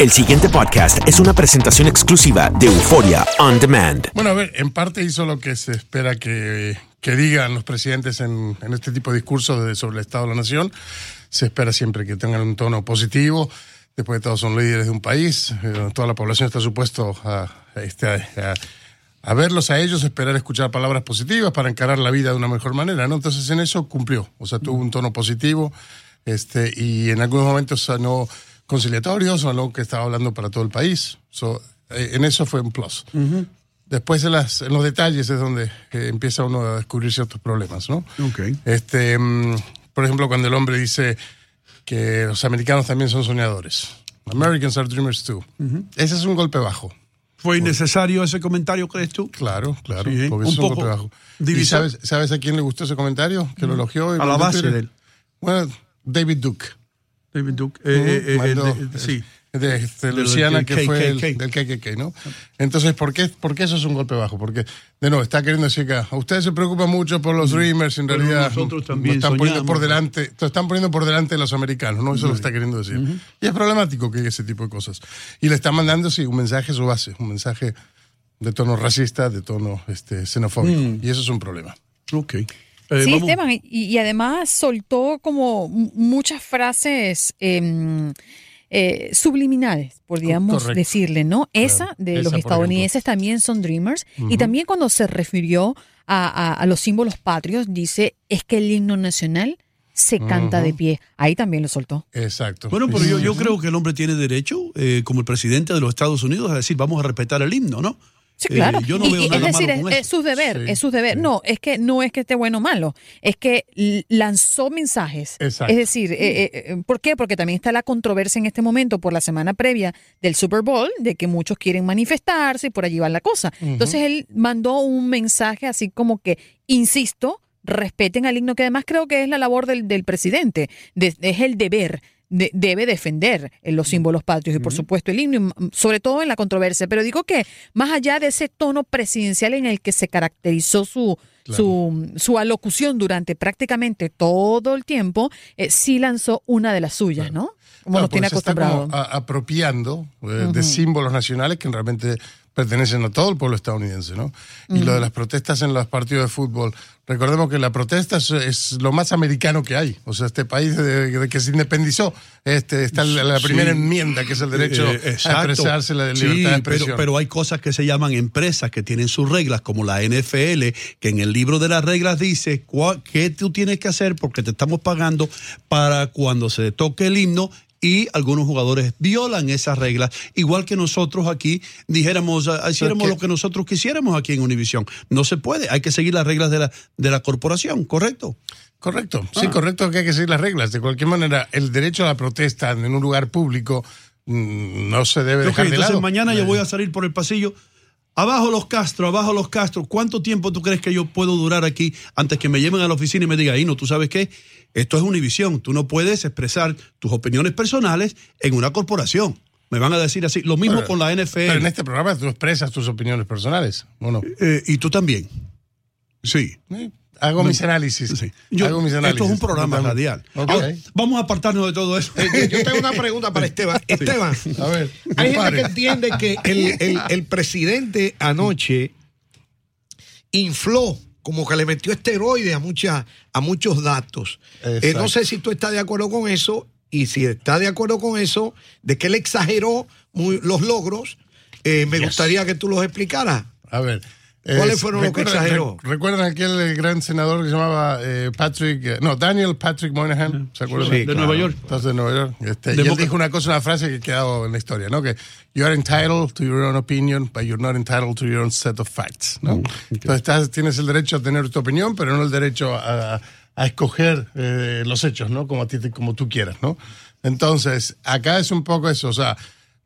El siguiente podcast es una presentación exclusiva de Euforia On Demand. Bueno, a ver, en parte hizo lo que se espera que, que digan los presidentes en, en este tipo de discursos sobre el Estado de la Nación. Se espera siempre que tengan un tono positivo. Después de todo son líderes de un país. eh, toda la población está supuesto a, a este, a- a verlos a ellos, esperar escuchar palabras positivas para encarar la vida de una mejor manera, ¿no? Entonces en eso cumplió, o sea, tuvo un tono positivo, este, y en algunos momentos sonó conciliatorio, sonó que estaba hablando para todo el país. So, eh, en eso fue un plus. Después en, las, en los detalles es donde eh, empieza uno a descubrir ciertos problemas, ¿no? Ok. Este, mm, por ejemplo, cuando el hombre dice que los americanos también son soñadores. Americans are dreamers too. Ese es un golpe bajo. ¿Fue innecesario ese comentario, crees tú? Claro, claro. Sí, porque un es un poco golpe bajo. ¿Y sabes, sabes a quién le gustó ese comentario? Que lo elogió. y A la base de él. Bueno, David Duke. David Duke. Eh, eh, eh, el sí. de, este, Luciana, que fue el, del KKK, ¿no? Entonces, ¿por qué, ¿por qué eso es un golpe bajo? Porque, de nuevo, está queriendo decir que a ustedes se preocupan mucho por los Dreamers, en Mm. Pero realidad nosotros también están poniendo por soñamos. delante, están poniendo por delante de los americanos, ¿no? Eso lo está queriendo decir. Y es problemático que haya ese tipo de cosas. Y le está mandando, sí, un mensaje a su base, un mensaje de tono racista, de tono este, xenofóbico. Mm. Y eso es un problema. Ok. Eh, sí, vamos- Esteban, y, y además soltó como muchas frases em, eh, subliminales, podríamos Correcto. decirle, ¿no? Esa de Esa, los estadounidenses también son dreamers. Y también cuando se refirió a, a- a los símbolos patrios, dice, es que el himno nacional se canta de pie. Ahí también lo soltó. Exacto. Bueno, pero yo, creo que el hombre tiene derecho, eh, como el presidente de los Estados Unidos, a decir, vamos a respetar el himno, ¿no? Sí, Eh, claro. yo no Y- veo y nada es decir, malo con es, su deber, Sí, es su deber. No, es que no es que esté bueno o malo, es que lanzó mensajes. Exacto. Es decir, eh, eh, ¿por qué? Porque también está la controversia en este momento por la semana previa del Super Bowl, de que muchos quieren manifestarse y por allí va la cosa. Entonces él mandó un mensaje así como que, insisto, respeten al himno, que además creo que es la labor del, del presidente, de- es el deber. De- debe defender los símbolos patrios y por supuesto el himno, mm, sobre todo en la controversia. Pero digo que más allá de ese tono presidencial en el que se caracterizó su, su, su alocución durante prácticamente todo el tiempo, eh, sí lanzó una de las suyas, ¿no? Como Claro, nos tiene se está acostumbrado. como apropiando eh, de símbolos nacionales que realmente pertenecen a todo el pueblo estadounidense, ¿no? Y lo de las protestas en los partidos de fútbol. Recordemos que la protesta es, es lo más americano que hay. O sea, este país de, de que se independizó, este, está la, la Sí. primera enmienda, que es el derecho Eh, a exacto. expresarse, la Sí, libertad de expresión. Pero, pero hay cosas que se llaman empresas que tienen sus reglas, como la NFL, que en el libro de las reglas dice cua- qué tú tienes que hacer porque te estamos pagando para cuando se toque el himno. Y algunos jugadores violan esas reglas, igual que nosotros aquí dijéramos, ah, hiciéramos lo que nosotros quisiéramos aquí en Univisión. No se puede, hay que seguir las reglas de la, de la corporación, ¿correcto? Correcto, sí, Ah. correcto que hay que seguir las reglas. De cualquier manera, el derecho a la protesta en un lugar público mm, no se debe dejar de entonces lado. mañana yo voy a salir por el pasillo. Abajo los Castro, abajo los Castro. ¿Cuánto tiempo tú crees que yo puedo durar aquí antes que me lleven a la oficina y me digan, no, tú sabes qué? Esto es Univisión. Tú no puedes expresar tus opiniones personales en una corporación. Me van a decir así. Lo mismo Pero- con la NFL. Pero en este programa tú expresas tus opiniones personales, ¿o no? Eh, y tú también. Sí. Sí, Hago mis análisis. Sí. Yo- Hago mis análisis. esto es un programa radial. Ahora, vamos a apartarnos de todo eso. Eh, yo tengo una pregunta para Esteban. Esteban, A ver, hay gente que entiende que el, el- el presidente anoche infló, como que le metió esteroides a, muchas a muchos datos. Eh, no sé si tú estás de acuerdo con eso y si estás de acuerdo con eso, de que él exageró muy- los logros, eh, me Yes. gustaría que tú los explicaras. A ver. ¿Cuáles fueron los que recuerdan- exageró? re- ¿Recuerdan aquel gran senador que se llamaba eh, Patrick, eh, no, Daniel Patrick Moynihan? ¿Se acuerdan? Sí, de claro. Nueva York. Entonces, de Nueva York. Este, y él dijo una cosa, una frase que ha quedado en la historia, ¿no? Que you are entitled to your own opinion, but you're not entitled to your own set of facts, ¿no? Mm, Entonces estás- tienes el derecho a tener tu opinión, pero no el derecho a, a escoger eh, los hechos, ¿no? Como, a ti, como tú quieras, ¿no? Entonces, acá es un poco eso, o sea,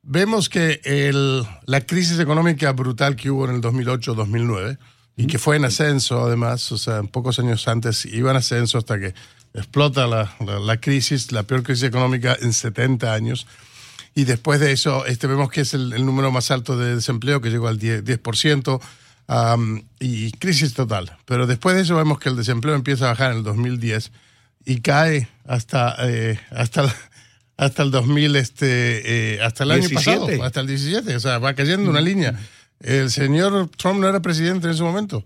vemos que el, la crisis económica brutal que hubo en el 2008-2009, y que fue en ascenso además, o sea, pocos años antes iba en ascenso hasta que explota la, la- la crisis, la peor crisis económica en 70 años. Y después de eso, este, vemos que es el, el número más alto de desempleo, que llegó al 10%, 10% am, y crisis total. Pero después de eso vemos que el desempleo empieza a bajar en el 2010 y cae hasta, eh, hasta, hasta el 2000, este, eh, hasta el año 17. pasado, hasta el 17. O sea, va cayendo una línea. El señor Trump no era presidente en ese momento.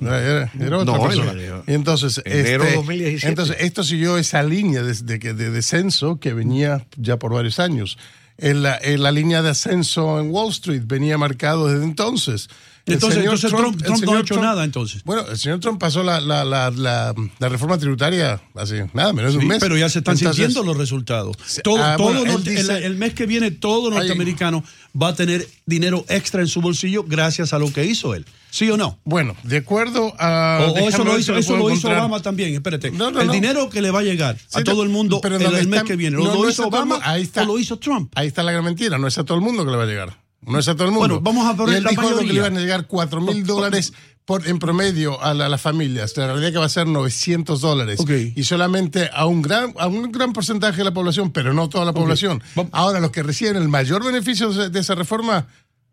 Era, era- otra No, persona. él era- Y entonces, Enero este, 2017. entonces, esto siguió esa línea de, de, de descenso que venía ya por varios años. En la, en la línea de ascenso en Wall Street venía marcado desde entonces. El Entonces, entonces Trump- el Trump no ha hecho nada, entonces. Bueno, el señor Trump pasó la, la, la, reforma tributaria hace nada, menos de un mes. pero ya se están Entonces, sintiendo los resultados. Todo, ah, todo bueno, norte- dice- el, el mes que viene, todo norteamericano va a tener dinero extra en su bolsillo gracias a lo que hizo él. ¿Sí o no? Bueno, de acuerdo a. O- o, eso lo hizo, eso lo hizo. Obama también. Espérate. No, no, el no. dinero que le va a llegar a todo el mundo donde el mes que viene. ¿Lo, no, lo hizo el Obama ahí está. o lo hizo Trump? Ahí está la gran mentira, no es a todo el mundo que le va a llegar. No es a todo el mundo. Bueno, vamos a poner Y él la dijo algo que mayoría. le iban a llegar 4 mil dólares por, en promedio a, la- a las familias. La realidad que va a ser 900 dólares. Y solamente a un gran a un gran porcentaje de la población, pero no toda la población. Ahora, los que reciben el mayor beneficio de esa reforma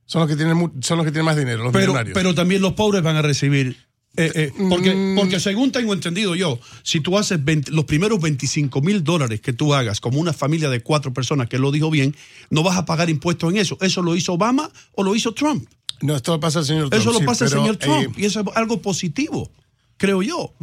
son los que tienen, son los que tienen más dinero, los Pero, millonarios. pero también los pobres van a recibir. Eh, eh, porque, Mm. porque según tengo entendido yo, si tú haces 20 los primeros 25 mil dólares que tú hagas como una familia de cuatro personas, que lo dijo bien, no vas a pagar impuestos en eso. ¿Eso lo hizo Obama o lo hizo Trump? no, esto lo pasa al señor Trump. Eso lo sí, pasa el pero, señor Trump eh, y eso es algo positivo, creo yo.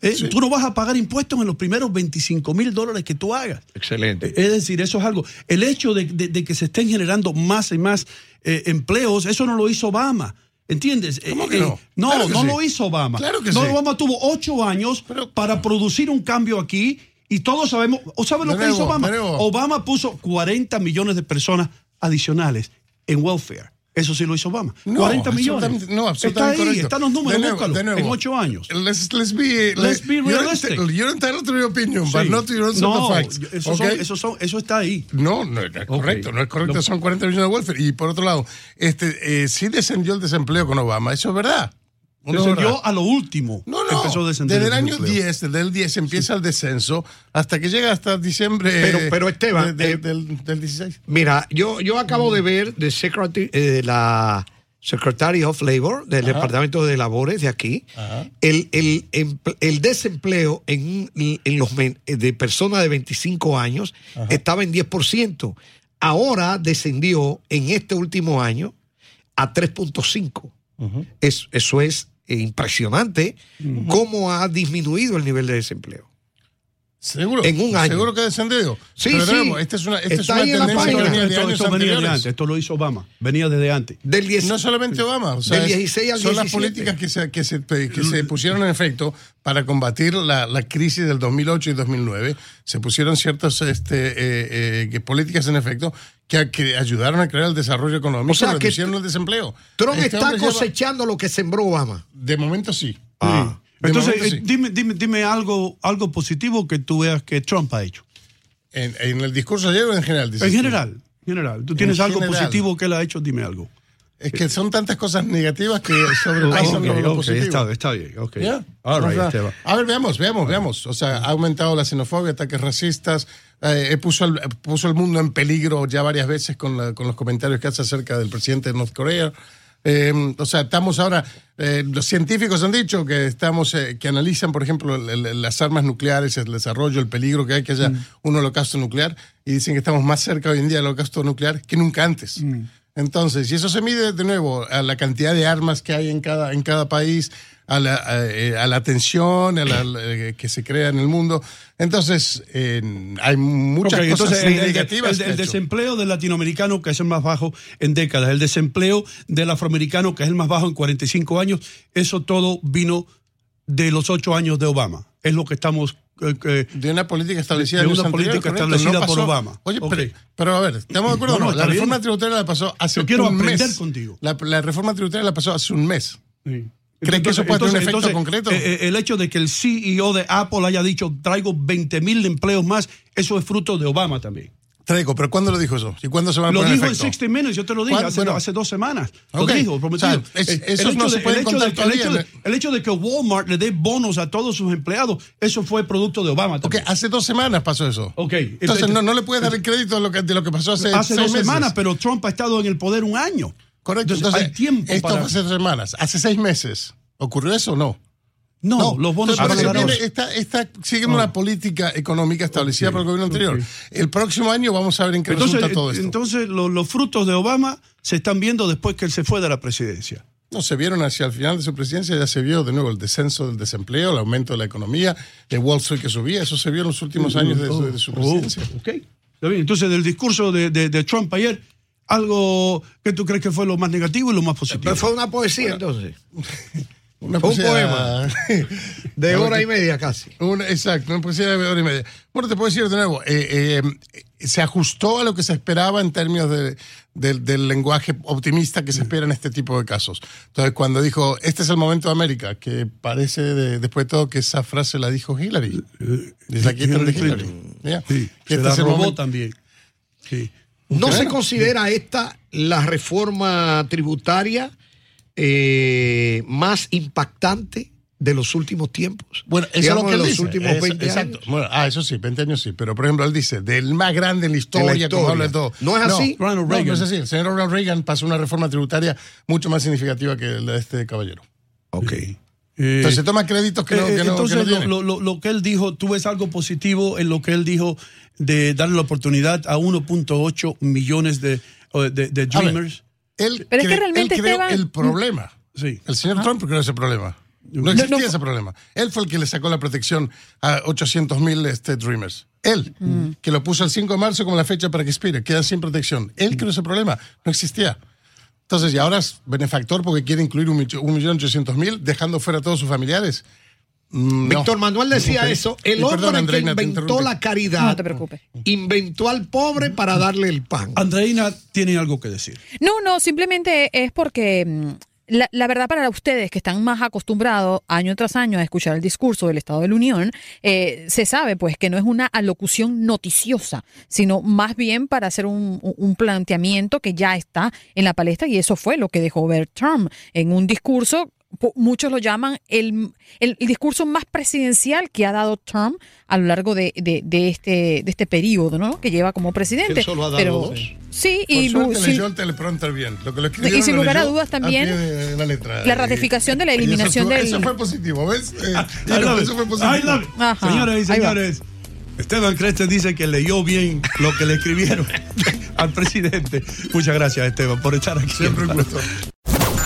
Eh, sí. Tú no vas a pagar impuestos en los primeros 25 mil dólares que tú hagas. Excelente. Es decir, eso es algo. El hecho de, de- de que se estén generando más y más eh, empleos, eso no lo hizo Obama. ¿Entiendes? ¿Cómo Eh, que eh, no? no, Claro que no sí. lo hizo Obama. Claro que no, sí. Obama tuvo ocho años para producir un cambio aquí y todos sabemos, ¿o saben lo que hizo Obama? Obama puso 40 millones de personas adicionales en welfare. Eso sí lo hizo Obama. No, 40 millones. absolutamente- no, Está absolutamente ahí, correcto. están los números, De nuevo, búscalo, de nuevo. en ocho años. Let's, let's be, Let's be you're realistic. entitled- You're entitled to your opinion, but Sí. not to your own set no, of facts. Eso, ¿ok? son- eso, son- eso está ahí. No, no es correcto, no es correcto, Lo- son 40 millones de welfare. Y por otro lado, este, eh, sí descendió el desempleo con Obama, eso es verdad. Descendió a lo último. No, no, Empezó a descender desde el año desempleo. 10, desde el 10 empieza el descenso hasta que llega hasta diciembre Pero- eh, pero, Esteban, de- de- eh, del, del 16. Mira, yo, yo acabo de ver de secretary, eh, la Secretary of Labor del Departamento de Labores de aquí, el, el, empl- el desempleo en, en los men- de personas de 25 años estaba en 10%. Ahora descendió en este último año a 3.5. Es- eso es impresionante cómo ha disminuido el nivel de desempleo. Seguro. en un año. Seguro que ha descendido. Sí, Pero sí. esta es una, esta es Está una ahí en la tendencia que página. venía de Esto, años esto venía de anteriores. antes, esto lo hizo Obama, venía desde antes. Del 10 No solamente Obama, o sea, Del es- 16 al son las 17. políticas que se, que, se, que se pusieron en efecto para combatir la, la crisis del 2008 y 2009. Se pusieron ciertas este, eh, eh, políticas en efecto que, que ayudaron a crear el desarrollo económico, O sea, que reducieron el desempleo. Trump Este está lleva- cosechando lo que sembró Obama. de momento sí. Ah. De Entonces, momento, eh, sí. dime, dime, dime algo, algo positivo que tú veas que Trump ha hecho. En, en el discurso ayer o en general? dices En tú? general, en general. Tú tienes algo general. positivo que él ha hecho, dime algo. Es que son tantas cosas negativas que sobrepasan Ok, lo, lo positivo. está, está bien, ok. Ya. All right, O sea, a ver, veamos, veamos, veamos. O sea, ha aumentado la xenofobia, ataques racistas, eh, puso, el, puso el mundo en peligro ya varias veces con, la- con los comentarios que hace acerca del presidente de North Korea. Eh, o sea, estamos ahora, eh, los científicos han dicho que estamos, eh, que analizan, por ejemplo, el- el- las armas nucleares, el desarrollo, el peligro que hay que haya Mm. un holocausto nuclear, y dicen que estamos más cerca hoy en día del holocausto nuclear que nunca antes. Mm. Entonces, y eso se mide de nuevo a la cantidad de armas que hay en cada, en cada país, a la, a, eh, a la tensión a la- eh, que se crea en el mundo. Entonces, eh, hay muchas cosas entonces, el, negativas. el- el desempleo del latinoamericano, que es el más bajo en décadas, el desempleo del afroamericano, que es el más bajo en 45 años, eso todo vino de los ocho años de Obama. Es lo que estamos... eh, de una política establecida de una política establecida no por. Obama. Oye, Ok. pero, pero a ver, ¿estamos de acuerdo? o No, No, la reforma bien. tributaria la pasó hace Yo quiero un aprender mes. contigo. La, la reforma tributaria la pasó hace un mes. sí. ¿Cree que eso puede tener un efecto concreto? eh, eh, el hecho de que el CEO de Apple haya dicho traigo 20 mil empleos más, eso es fruto de Obama también. Pero ¿cuándo lo dijo eso? ¿Y cuándo se van a Lo poner dijo en efecto? 60 Minutes, yo te lo dije hace, Bueno. hace dos semanas. Ok. Lo dijo, prometido. O sea, es- El- esos el no hecho se de- pueden el hecho contar de hecho de- El hecho de que Walmart le dé bonos a todos sus empleados, eso fue producto de Obama Ok, también. hace dos semanas pasó eso. Ok, Entonces no, no le puedes dar el crédito de lo que, de lo que pasó hace, hace seis dos meses. semanas, pero Trump ha estado en el poder un año. Correcto. Entonces, Entonces, hay tiempo esto para... hace dos semanas. Hace seis meses. ¿Ocurrió eso o no? No, los bonos dar. viene- está, está siguiendo una política económica establecida por el gobierno anterior. El próximo año vamos a ver en qué Entonces, resulta todo esto. entonces lo- los frutos de Obama se están viendo después que él se fue de la presidencia. No, se vieron hacia el final de su presidencia, ya se vio de nuevo el descenso del desempleo, el aumento de la economía, de Wall Street que subía, eso se vio en los últimos años de su, de su Oh, presidencia. ok. Está bien. Entonces, del discurso de, de- de Trump ayer, algo que tú crees que fue lo más negativo y lo más positivo. Pero fue una poesía entonces. Una un poema. De hora y media casi. Una- exacto, una poesía de hora y media. Bueno, te puedo decir de nuevo, eh, eh, se ajustó a lo que se esperaba en términos de- del- del lenguaje optimista que se espera en este tipo de casos. Entonces, cuando dijo, este es el momento de América, que parece, de- después de todo, que esa frase la dijo Hillary. Es la quitan de Hillary Hillary. Ya. Sí, Que se este la es el robó momento- también. Sí. ¿No Bueno, se considera esta la reforma tributaria eh, más impactante de los últimos tiempos? Bueno, eso Digamos, es lo que de él los dice. últimos Eso- 20 exacto. años. Bueno, ah, eso sí, 20 años sí. Pero, por ejemplo, él dice, del más grande en la historia, historia. como habla de todo. ¿No es así? Ronald No, Reagan. no es así. El señor Ronald Reagan pasó una reforma tributaria mucho más significativa que la de este caballero. Ok. Eh, Entonces se toma créditos que no, eh, que no- entonces, que no lo, tiene. lo- lo- lo que él dijo, tú ves algo positivo en lo que él dijo de darle la oportunidad a 1.8 millones de, de, de A ver, Dreamers. Él Pero es que cre- realmente, él creó Esteban- el problema. Sí. El señor Trump creó ese problema. No existía ese problema. Él fue el que le sacó la protección a 800 mil este, Dreamers. Él, que lo puso el 5 de marzo como la fecha para que expire, quedan sin protección. Él creó ese problema, no existía. Entonces, y ahora es benefactor porque quiere incluir un, millo- un millón ochocientos mil, dejando fuera a todos sus familiares. Mm, no. Víctor Manuel decía eso. Y El perdón, hombre Andreina, que inventó la caridad No te preocupes. inventó al pobre para darle el pan. Andreina tiene algo que decir. No, no, simplemente es porque mm, la, la verdad para ustedes que están más acostumbrados año tras año a escuchar el discurso del Estado de la Unión, eh, se sabe pues que no es una alocución noticiosa, sino más bien para hacer un planteamiento que ya está en la palestra y eso fue lo que dejó ver Trump en un discurso. Muchos lo llaman el, el- el discurso más presidencial que ha dado Trump a lo largo de, de- de este, de este periodo, ¿no? Que lleva como presidente. Él solo ha dado Pero, dos. Sí, Por y suerte sin- leyó el teleprompter bien. Lo que lo escribieron Y sin lugar a dudas también, a la, letra. la ratificación de la eso eliminación estuvo- del- Eso fue positivo, ¿ves? Eh, I love it. eso fue positivo. I love it. Ajá. Señoras y señores, Esteban Creste dice que leyó bien lo que le escribieron al presidente. Muchas gracias, Esteban, por estar aquí. Siempre un gusto.